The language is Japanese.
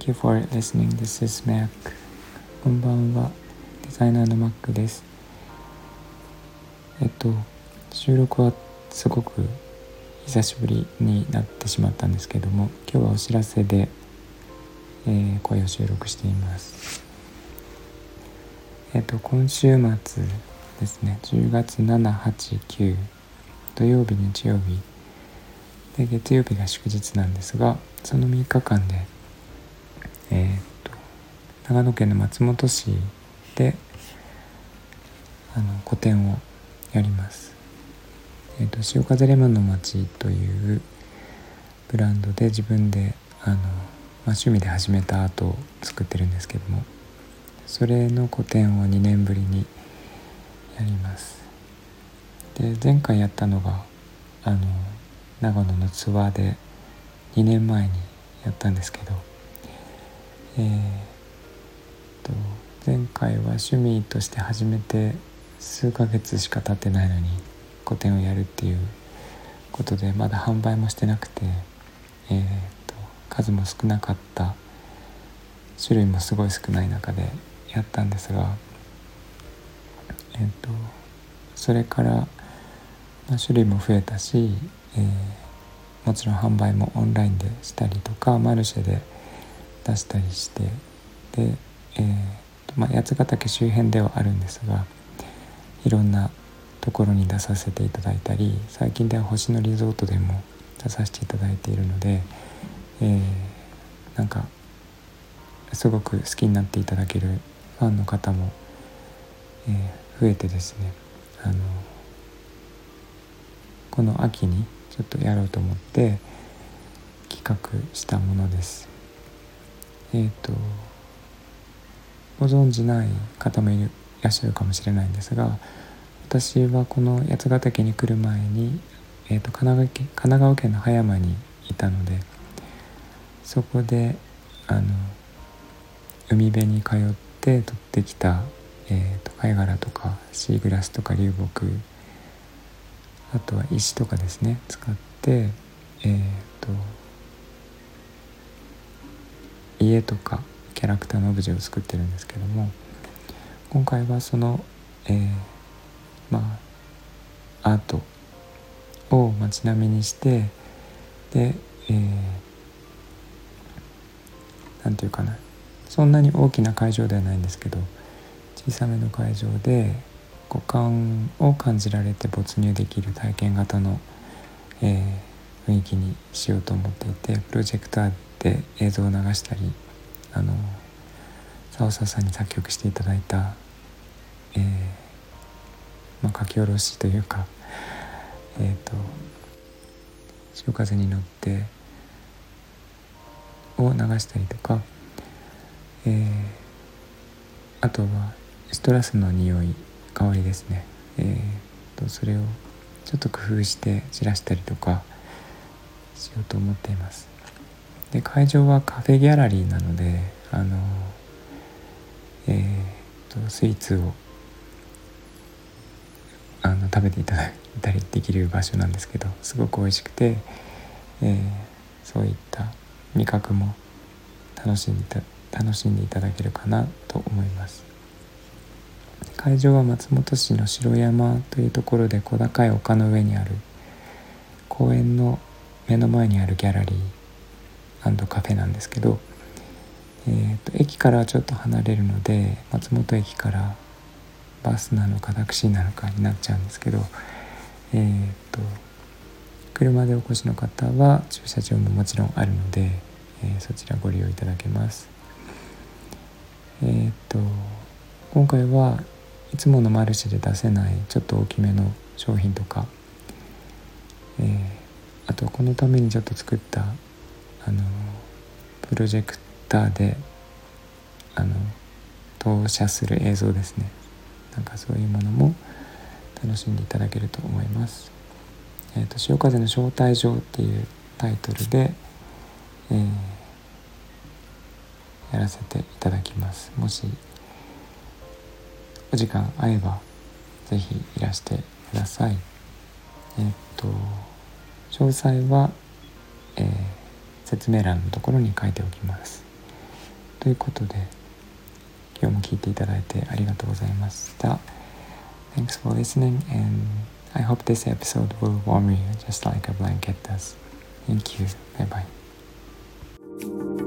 Thank you for listening. This is Mac. こんばんは。デザイナーの Mac です。えっと、収録はすごく久しぶりになってしまったんですけども、今日はお知らせで、えー、声を収録しています。えっと、今週末ですね、10月7、8、9、土曜日、日曜日、で月曜日が祝日なんですが、その3日間で、えー、と長野県の松本市であの個展をやります。えー、っと潮風レモンの街というブランドで自分であの、まあ、趣味で始めたアートを作ってるんですけどもそれの個展を2年ぶりにやります。で前回やったのがあの長野のツアーで2年前にやったんですけどえー、と前回は趣味として始めて数ヶ月しか経ってないのに個展をやるっていうことでまだ販売もしてなくて、えーと、数も少なかった種類もすごい少ない中でやったんですが、えーと、それから、まあ、種類も増えたし、えー、もちろん販売もオンラインでしたりとかマルシェで出したりしてで、えーまあ、八ヶ岳周辺ではあるんですがいろんなところに出させていただいたり最近では星野リゾートでも出させていただいているので、えー、なんかすごく好きになっていただけるファンの方も、えー、増えてですねあのこの秋にちょっとやろうと思って企画したものです。えっ、ー、とご存じない方もいらっしゃるかもしれないんですが私はこの八ヶ岳に来る前に、えーと、神奈川県神奈川県の葉山にいたのでそこであの海辺に通って取ってきた、えーと、貝殻とかシーグラスとか流木あとは石とかですね使ってえっ、ー、と家とかキャラクターのオブジェを作ってるんですけども今回はその、えー、まあアートを街並みにしてで、えー、なんていうかなそんなに大きな会場ではないんですけど小さめの会場で五感を感じられて没入できる体験型の、えー、雰囲気にしようと思っていてプロジェクターで映像を流したりあの澤佐さんに作曲していただいた、えーまあ、書き下ろしというかえ、ー、と「潮風に乗って」を流したりとか、えー、あとはストラスの匂い香りですね、えーとそれをちょっと工夫して散らしたりとかしようと思っています。で会場はカフェギャラリーなのであのえー、とスイーツをあの食べていただいたりできる場所なんですけどすごく美味しくて、えー、そういった味覚も楽しんでた楽しんでいただけるかなと思います。会場は松本市の城山というところで小高い丘の上にある公園の目の前にあるギャラリー。カフェなんですけど、えーと、駅からちょっと離れるので松本駅からバスなのかタクシーなのかになっちゃうんですけど、えーと、車でお越しの方は駐車場ももちろんあるので、えー、そちらご利用いただけます。えーと今回はいつものマルシェで出せないちょっと大きめの商品とか、えー、あとこのためにちょっと作ったあのプロジェクターであの投射する映像ですねなんかそういうものも楽しんでいただけると思います。えーと、潮風の招待状っていうタイトルで、えー、やらせていただきます。もしお時間合えば是非いらしてください。えっ、ー、と詳細は、えー説明欄のところに書いておきます。ということで今日も聞いていただいてありがとうございました Thanks for listening and I hope this episode will warm you just like a blanket does Thank you. Bye bye.